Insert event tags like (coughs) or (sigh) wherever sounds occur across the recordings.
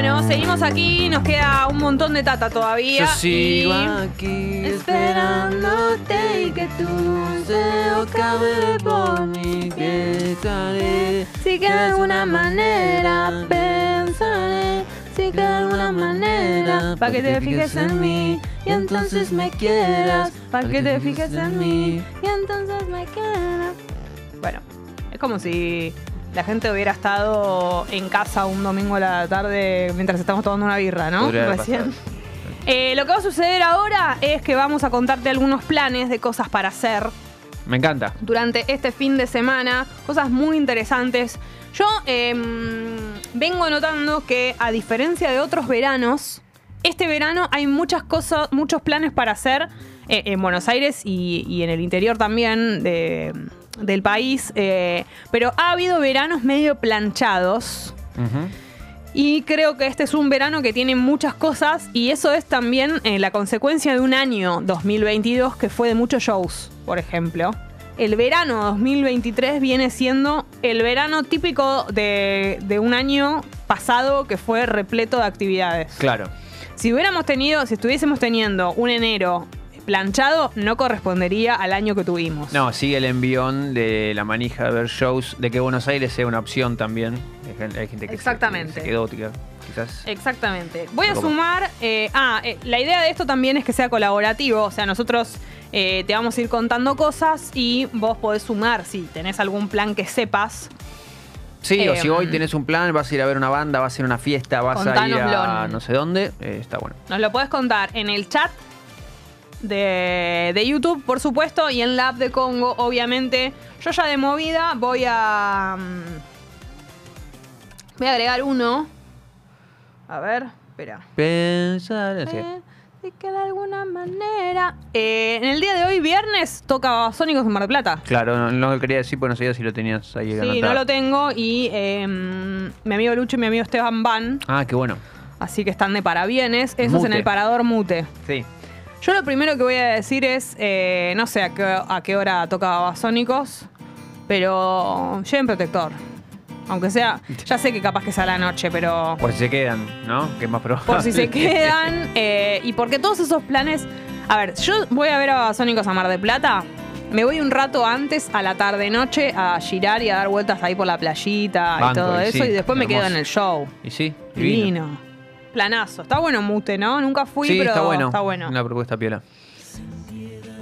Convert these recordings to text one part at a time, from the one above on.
Bueno, seguimos aquí, nos queda un montón de tata todavía. Yo sigo aquí esperándote y que tu deseo acabe por mí, que estaré. Si que de alguna manera pensaré, si que de alguna manera, para que te fijes en mí y entonces me quieras, para que te fijes en mí y entonces me quieras. Bueno, es como si la gente hubiera estado en casa un domingo a la tarde mientras estamos tomando una birra, ¿no? Podría Recién. Eh, lo que va a suceder ahora es que vamos a contarte algunos planes de cosas para hacer Me encanta. durante este fin de semana, cosas muy interesantes. Yo em, vengo notando que a diferencia de otros veranos, este verano hay muchas cosas, muchos planes para hacer eh, en Buenos Aires y, y en el interior también de- del país, eh, pero ha habido veranos medio planchados. Y creo que este es un verano que tiene muchas cosas y eso es también eh, la consecuencia de un año 2022 que fue de muchos shows, por ejemplo. El verano 2023 viene siendo el verano típico de, de un año pasado que fue repleto de actividades. Claro. Si hubiéramos tenido, si estuviésemos teniendo un enero planchado, no correspondería al año que tuvimos. No, sigue el envión de la manija de ver shows, de que Buenos Aires sea una opción también. Hay gente- que Exactamente. se, quedó, quizás. Exactamente. Voy a sumar. eh, ah, eh, la idea de esto también es que sea colaborativo. O sea, nosotros eh, te vamos a ir contando cosas y vos podés sumar si tenés algún plan que sepas. Sí, o si hoy tenés un plan, vas a ir a ver una banda, vas a ir a una fiesta, vas a ir a no sé dónde, está bueno. Nos lo podés contar en el chat de, de YouTube, por supuesto, y en la app de Congo, obviamente. Yo ya de movida voy a. mm, Voy a agregar uno. A ver, espera. Pensar, así. Eh, de que de alguna manera. Eh, en el día de hoy, viernes, toca Sónicos en Mar del Plata. Claro, no, no lo quería decir porque no sabía si lo tenías ahí Sí, no lo tengo. Y eh, mi amigo Lucho y mi amigo Esteban van. Ah, qué bueno. Así que están de parabienes. Eso es en el parador Mute. Sí. Yo lo primero que voy a decir es, eh, no sé a qué, a qué hora toca Babasónicos, pero lleven protector. Aunque sea, ya sé que capaz que sea a la noche, pero Por si se quedan, ¿no? Que es más probable. por si se (laughs) quedan. eh, y porque todos esos planes... A ver, yo voy a ver a Babasónicos a Mar de Plata. Me voy un rato antes, a la tarde-noche, a girar y a dar vueltas ahí por la playita y todo y eso. sí, y después me quedo en el show. Y sí, divino. Divino. Planazo. Está bueno Mute, ¿no? Nunca fui, sí, pero está bueno. Está bueno. Una propuesta piola.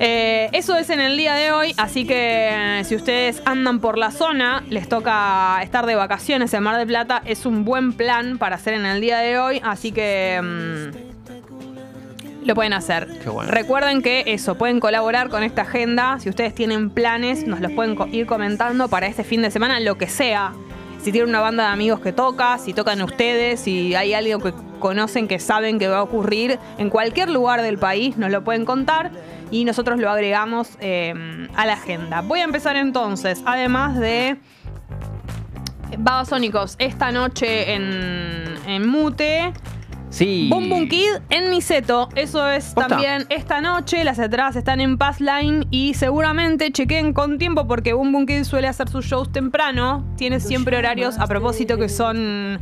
Eh, eso es en el día de hoy, así que eh, si ustedes andan por la zona, les toca estar de vacaciones en Mar del Plata, es un buen plan para hacer en el día de hoy, así que mm, lo pueden hacer. Qué bueno. Recuerden que eso, pueden colaborar con esta agenda, si ustedes tienen planes, nos los pueden ir comentando para este fin de semana, lo que sea. Si tienen una banda de amigos que toca, si tocan ustedes, si hay algo que conocen que saben que va a ocurrir en cualquier lugar del país, nos lo pueden contar y nosotros lo agregamos eh, a la agenda. Voy a empezar entonces, además de Babasónicos, esta noche en, en Mute. Sí. Boom Boom Kid en Niceto. Eso es también esta noche. Las entradas están en Passline y seguramente chequen con tiempo porque Boom Boom Kid suele hacer sus shows temprano. Tiene siempre horarios a propósito que son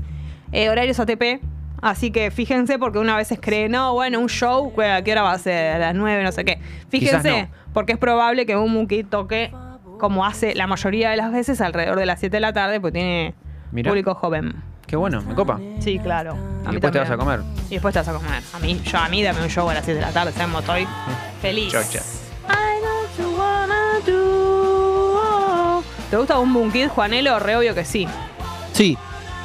eh, horarios ATP. Así que fíjense porque una vez cree, no, bueno, un show, ¿a qué hora va a ser? A las 9, no sé qué. Fíjense, no. porque es probable que Boom Kid toque como hace la mayoría de las veces alrededor de las 7 de la tarde, porque tiene Mirá. público joven. Qué bueno, me copa. Sí, claro. A Y después te vas a comer. Y después te vas a comer. A mí, yo a mí dame un show a las 7 de la tarde, sabemos, estoy feliz. Chocha. I know you wanna do. ¿Te gusta un Boom Kid, Juanelo? Re obvio que sí. Sí.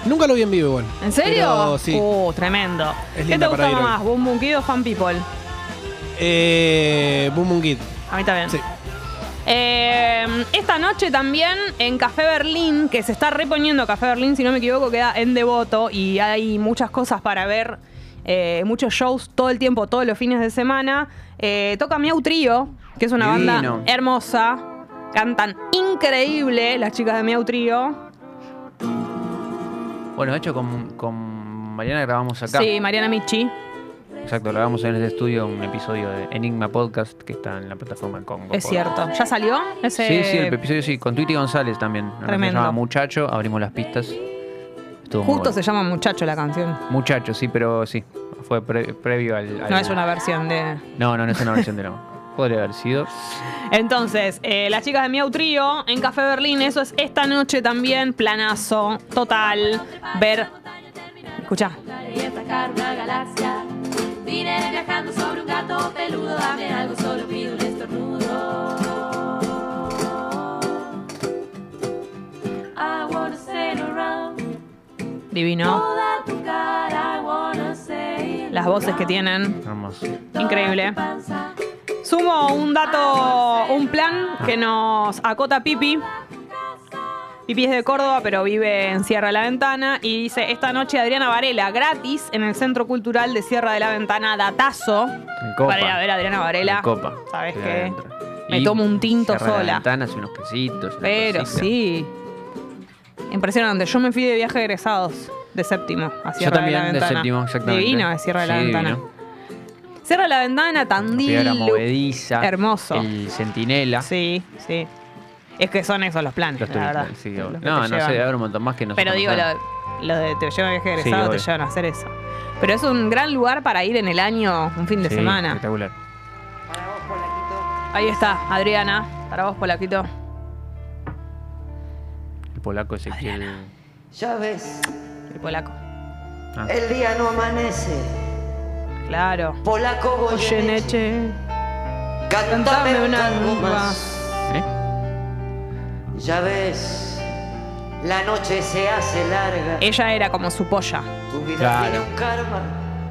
Nunca lo vi en vivo igual. ¿En serio? Pero sí. Uh, tremendo. Es ¿Qué te linda para gusta ir hoy. más, Boom Boom Kid o Fan People? Eh, Boom Boom Kid. A mí también. Sí. Eh, esta noche también en Café Berlín, que se está reponiendo Café Berlín, si no me equivoco, queda en Devoto y hay muchas cosas para ver, eh, muchos shows todo el tiempo, todos los fines de semana. Eh, toca Miau Trío, que es una Divino. banda hermosa. Cantan increíble las chicas de Miau Trío. Bueno, de hecho, con, con Mariana grabamos acá. Sí, Mariana Michi. Exacto, grabamos en este estudio un episodio de Enigma Podcast que está en la plataforma Congo. Es cierto. ¿Ya salió? Ese... Sí, sí, el episodio sí, con Twitty González también. Se Tremendo. llama Muchacho, abrimos las pistas. Estuvo Justo bueno. se llama Muchacho la canción. Muchacho, sí, pero sí. Fue pre- previo al, al- No es una versión de. No, no, no es una versión de no. Podría haber sido. Entonces, eh, las chicas de Miau Trío en Café Berlín, eso es esta noche también, planazo, total. Ver. Escucha. y atacar una galaxia. Vine viajando sobre un gato peludo, dame algo, solo pido un estornudo. I wanna sail around Divino. toda tu cara, I wanna sail Las voces que tienen. Hermoso. toda increíble. tu panza. Sumo un dato, un plan que nos acota Pipi. Pipi es de Córdoba, pero vive en Sierra de la Ventana. Y dice, esta noche Adriana Varela, gratis, en el Centro Cultural de Sierra de la Ventana, datazo. En copa. Para ir a ver a Adriana Varela. En copa. ¿Sabes qué? Me tomo un tinto cierra la sola. ventana, hace unos quesitos. Pero cosita. sí. Impresionante. Yo me fui de viaje de egresados de séptimo a Sierra también, de la de séptimo, exactamente. Divino de Sierra de la Ventana. divino. Sierra de la Ventana, Tandil. Piedra Lu- movediza. Hermoso. El centinela. Sí, sí. Es que son esos los planes, Los la verdad. turistas, sí, Los No, no sé, llevan. debe haber un montón más que no Pero digo, lo, lo de te llevan a viaje Sí, egresado te obvio. llevan a hacer eso. Pero es un gran lugar para ir en el año, un fin de semana. Espectacular. Ahí está, Adriana. Para vos, Polaquito. El polaco ese que. Ya ves, El polaco. Ah. el día no amanece. Claro. Polaco Goyeneche, cántame un tango más. ¿Eh? Ya ves, la noche se hace larga. Ella era como su polla. Tu vida Claro. tiene un karma.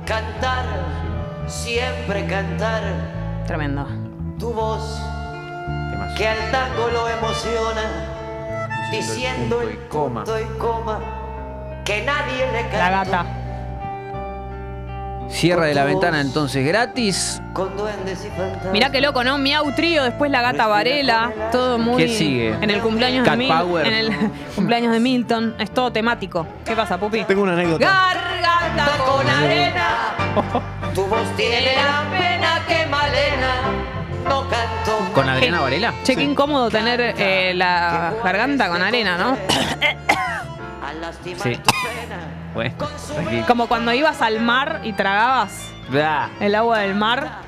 Cantar, siempre cantar. Tremendo. Tu voz, que al tango lo emociona. Diciendo el punto y coma. punto y coma. Que nadie le canta. La gata. Cierra de la ventana entonces gratis. Mirá qué loco, ¿no? Miau Trío, después la gata Varela, todo muy. ¿Qué sigue? En el cumpleaños Cat de Milton. Power. En el (laughs) cumpleaños de Milton. Es todo temático. ¿Qué pasa, Pupi? Tengo una anécdota. Garganta con arena. Tu voz tiene la pena que Malena no. ¿Con Adriana Varela? Che, qué incómodo tener eh, la garganta con arena, ¿no? (coughs) Sí. Bueno, tranquilo. Como cuando ibas al mar y tragabas el agua del mar.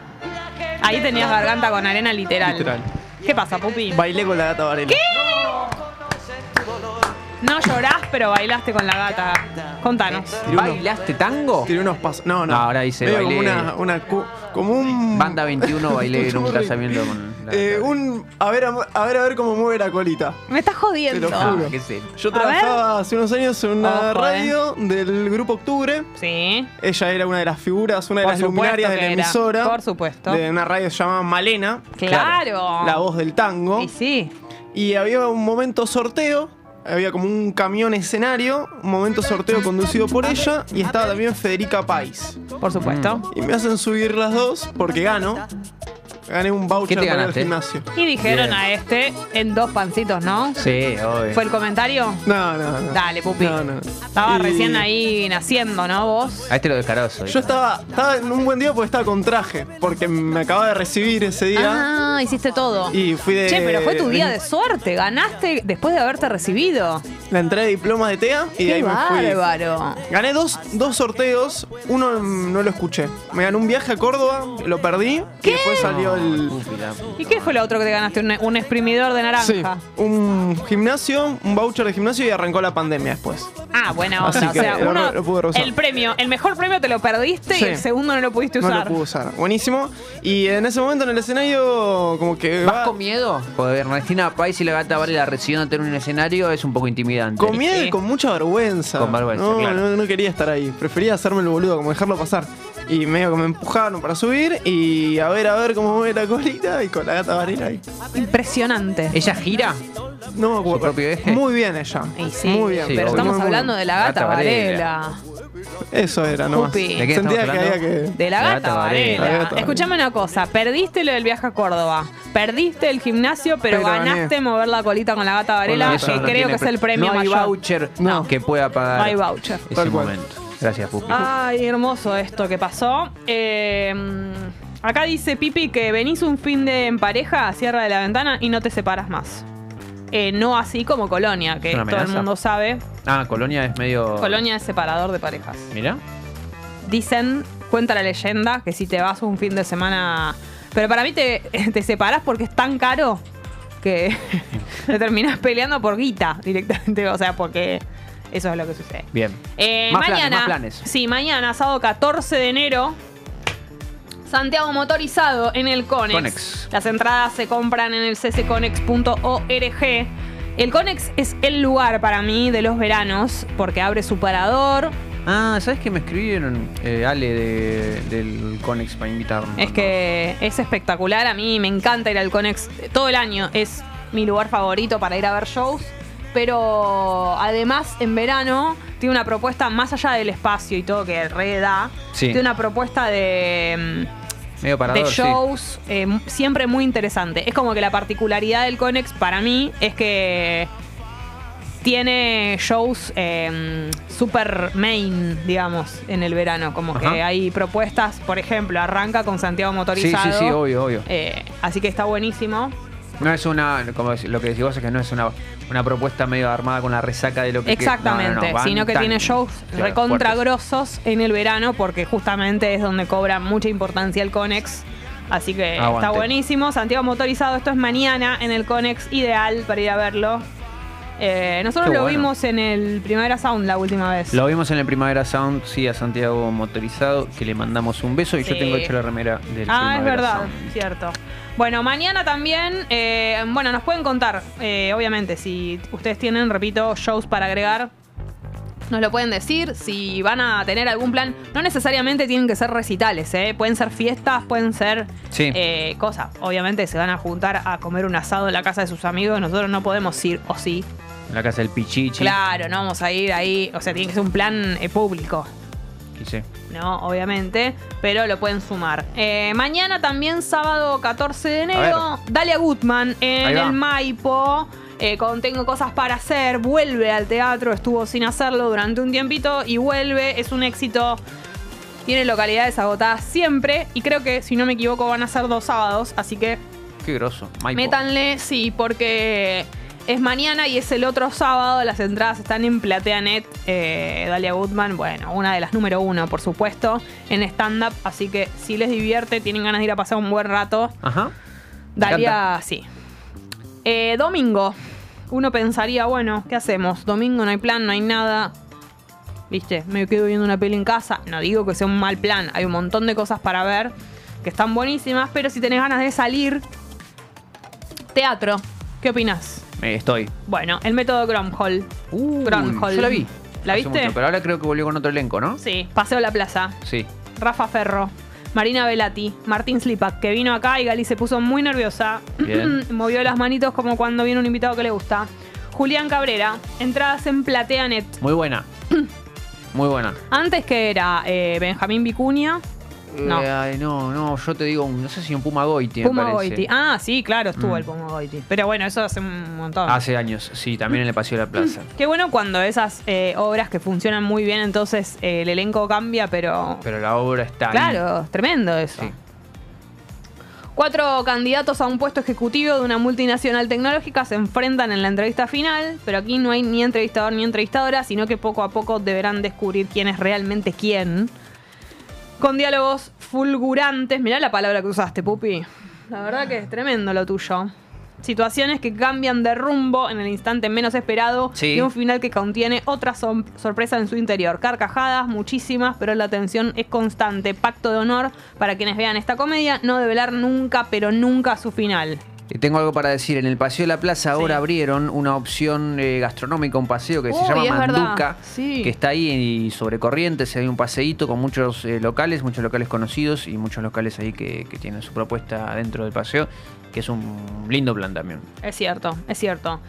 Ahí tenías garganta con arena literal. Literal. ¿Qué pasa, Pupi? Bailé con la gata Varela. No llorás, pero bailaste con la gata. Contanos. ¿Bailaste tango? Tiré unos pasos. No, no. No, ahora dice Medio bailé- como una, una cu- como un Banda 21 bailé en un (laughs) casamiento con. Eh, un a ver a, a ver a ver cómo mueve la colita. Me estás jodiendo. Te lo Ah, juro. qué sé. Yo A trabajaba hace unos años en una Ojo, eh. radio del grupo Octubre. Sí. Ella era una de las figuras, una de Por las luminarias de la era. emisora. Por supuesto. De una radio que se llamaba Malena. Claro. La voz del tango. Y sí. Y había un momento sorteo. Había como un camión escenario, un momento sorteo conducido por ella y estaba también Federica Pais. Por supuesto. Y me hacen subir las dos porque gano. Gané un voucher ¿Qué te para el ganaste? gimnasio. Y dijeron Bien. a este en dos pancitos, ¿no? Sí, obvio. ¿Fue el comentario? No, no, no. Dale, Pupi. No, no. Estaba Y recién ahí naciendo, ¿no? Vos. A este lo descaroso. Yo estaba, estaba en un buen día porque estaba con traje. Porque me acababa de recibir ese día. Ah, hiciste todo. Y fui de. Che, pero fue tu día de suerte. Ganaste después de haberte recibido. La entrada de diplomas de TEA y de ahí me fui. bárbaro. Gané dos, dos sorteos, uno no lo escuché. Me gané un viaje a Córdoba, lo perdí. Y después salió el. ¿Y qué fue lo otro que te ganaste? Un, un exprimidor de naranja. Sí, un gimnasio, un voucher de gimnasio y arrancó la pandemia después. Ah, buena onda. Así o que sea, lo- uno, lo pude usar. el premio, el mejor premio te lo perdiste y el segundo no lo pudiste No usar. lo pude usar. Buenísimo. Y en ese momento en el escenario, como que. ¿Vas va- con miedo? Porque Ernestina Pais y la gata Varela recibiéndote en un escenario es un poco miedo Sí. y con mucha vergüenza. Con vergüenza, no, claro. no, no quería estar ahí. Prefería hacerme el boludo, como dejarlo pasar. Y medio que me empujaron para subir y a ver, a ver cómo mueve la colita y con la gata Varela ahí. Impresionante. ¿Ella gira? No me acuerdo. ¿Su propio eje? Muy bien ella. Y sí, muy bien. Sí, pero obvio. estamos Muy, hablando bien. de la gata, Gata Varela. Varela. Eso era nomás. Pupi. ¿De qué Sentía que había que. De la La gata gata Varela. Varela. La gata Escuchame una cosa, perdiste lo del viaje a Córdoba, perdiste el gimnasio, pero, Pero gané. ganaste mover la colita con la gata Varela, Eso que no creo tiene que es pre- el premio No hay mayor. voucher No. que pueda pagar No hay voucher. ese Tal cual. momento. Gracias, Pupi. Ay, hermoso esto que pasó. Eh, acá dice Pipi que venís un fin de en pareja a Sierra de la Ventana y no te separas más. Eh, no así como Colonia, que ¿Es una todo el amenaza? mundo sabe Ah, Colonia es medio. Colonia es separador de parejas. Mira. Dicen, cuenta la leyenda, que si te vas un fin de semana. Pero para mí te, (laughs) te separás porque es tan caro que (laughs) te terminás peleando por guita directamente. O sea, porque eso es lo que sucede. Bien. Eh, Más planes, mañana, más planes. Sí, mañana, sábado 14 de enero. Santiago Motorizado en el Conex. Conex. Las entradas se compran en el ccconex.org. El Conex es el lugar para mí de los veranos porque abre su parador. Ah, ¿sabes que me escribieron eh, Ale de- del Conex para invitarnos? Es que es espectacular. A mí me encanta ir al Conex todo el año. Es mi lugar favorito para ir a ver shows. Pero además en verano tiene una propuesta más allá del espacio y todo que re da. Sí. Tiene una propuesta de, Medio parador, de sí. shows eh, siempre muy interesante. Es como que la particularidad del Conex para mí es que tiene shows eh, super main, digamos, en el verano. Como que hay propuestas, por ejemplo, arranca con Santiago Sí, Motorizado. sí, sí, obvio, obvio. Eh, así que está buenísimo. No es una, como lo que decís vos es que no es una, una propuesta medio armada con la resaca de lo que... Exactamente, no, no, no, sino que tan- tiene shows claro, recontra fuertes. grosos en el verano porque justamente es donde cobra mucha importancia el Conex. Así que Aguante. está buenísimo. Santiago Motorizado, esto es mañana en el Conex, ideal para ir a verlo. Eh, nosotros Qué lo bueno. vimos en el Primavera Sound la última vez. Lo vimos en el Primavera Sound, sí, a Santiago Motorizado, que le mandamos un beso y yo tengo hecho la remera del Ah, es Primavera verdad, Sound. cierto. Bueno, mañana también, eh, bueno, nos pueden contar, eh, obviamente, si ustedes tienen, repito, shows para agregar, nos lo pueden decir, si van a tener algún plan, no necesariamente tienen que ser recitales, ¿eh? pueden ser fiestas, pueden ser Sí. eh, cosas. Obviamente se van a juntar a comer un asado en la casa de sus amigos, nosotros no podemos ir, o sí. En la casa del Pichichi. Claro, no vamos a ir ahí, o sea, tiene que ser un plan eh, público. ¿No? Obviamente, pero lo pueden sumar. Eh, mañana también, sábado 14 de enero, Dalia Gutman en el Maipo. eh, con Tengo cosas para hacer, vuelve al teatro, estuvo sin hacerlo durante un tiempito y vuelve, es un éxito. Tiene localidades agotadas siempre y creo que, si no me equivoco, van a ser dos sábados, así que Qué groso. Maipo. métanle, sí, porque es mañana y es el otro sábado. Las entradas están en PlateaNet. Eh, Dalia Goodman, bueno, una de las número uno, por supuesto, en stand-up. Así que si les divierte, tienen ganas de ir a pasar un buen rato. Ajá. Dalia, sí. Eh, domingo. Uno pensaría, bueno, ¿qué hacemos? Domingo no hay plan, no hay nada. ¿Viste? Me quedo viendo una peli en casa. No digo que sea un mal plan. Hay un montón de cosas para ver que están buenísimas. Pero si tenés ganas de salir, teatro. ¿Qué opinas? Eh, estoy. Bueno, el método Gromhall. Uy, Gronholm. Yo la vi. ¿La hace viste? mucho, pero ahora creo que volvió con otro elenco, ¿no? Sí, Paseo a la Plaza. Sí. Rafa Ferro, Marina Velati, Martín Slipak, que vino acá y Gali se puso muy nerviosa. Bien. (clears throat) Movió las manitos como cuando viene un invitado que le gusta. Julián Cabrera, entradas en PlateaNet. Muy buena. (clears throat) Muy buena. Antes que era eh, Benjamín Vicuña, No. Eh, ay, no, no, yo te digo, no sé si un Puma Goiti, me Puma parece. Goiti. Ah, sí, claro, estuvo Mm. el Puma Goiti. Pero bueno, eso hace un montón. Hace años, sí, también en el Paseo de la (laughs) Plaza. Qué bueno cuando esas eh, obras que funcionan muy bien, entonces eh, el elenco cambia, pero. Pero la obra está ahí. Claro, tremendo eso. Sí. Cuatro candidatos a un puesto ejecutivo de una multinacional tecnológica se enfrentan en la entrevista final, pero aquí no hay ni entrevistador ni entrevistadora, sino que poco a poco deberán descubrir quién es realmente quién. Con diálogos fulgurantes. Mirá la palabra que usaste, Pupi. La verdad que es tremendo lo tuyo. Situaciones que cambian de rumbo en el instante menos esperado Sí. y un final que contiene otra sorpresa en su interior. Carcajadas, muchísimas, pero la tensión es constante. Pacto de honor para quienes vean esta comedia, no develar nunca, pero nunca su final. Tengo algo para decir. En el Paseo de la Plaza ahora Sí. abrieron una opción eh, gastronómica, un paseo que se llama. Manduca, Sí. que está ahí y sobre Corrientes. Hay un paseíto con muchos eh, locales, muchos locales conocidos y muchos locales ahí que, que tienen su propuesta dentro del paseo, que es un lindo plan también. Es cierto, es cierto.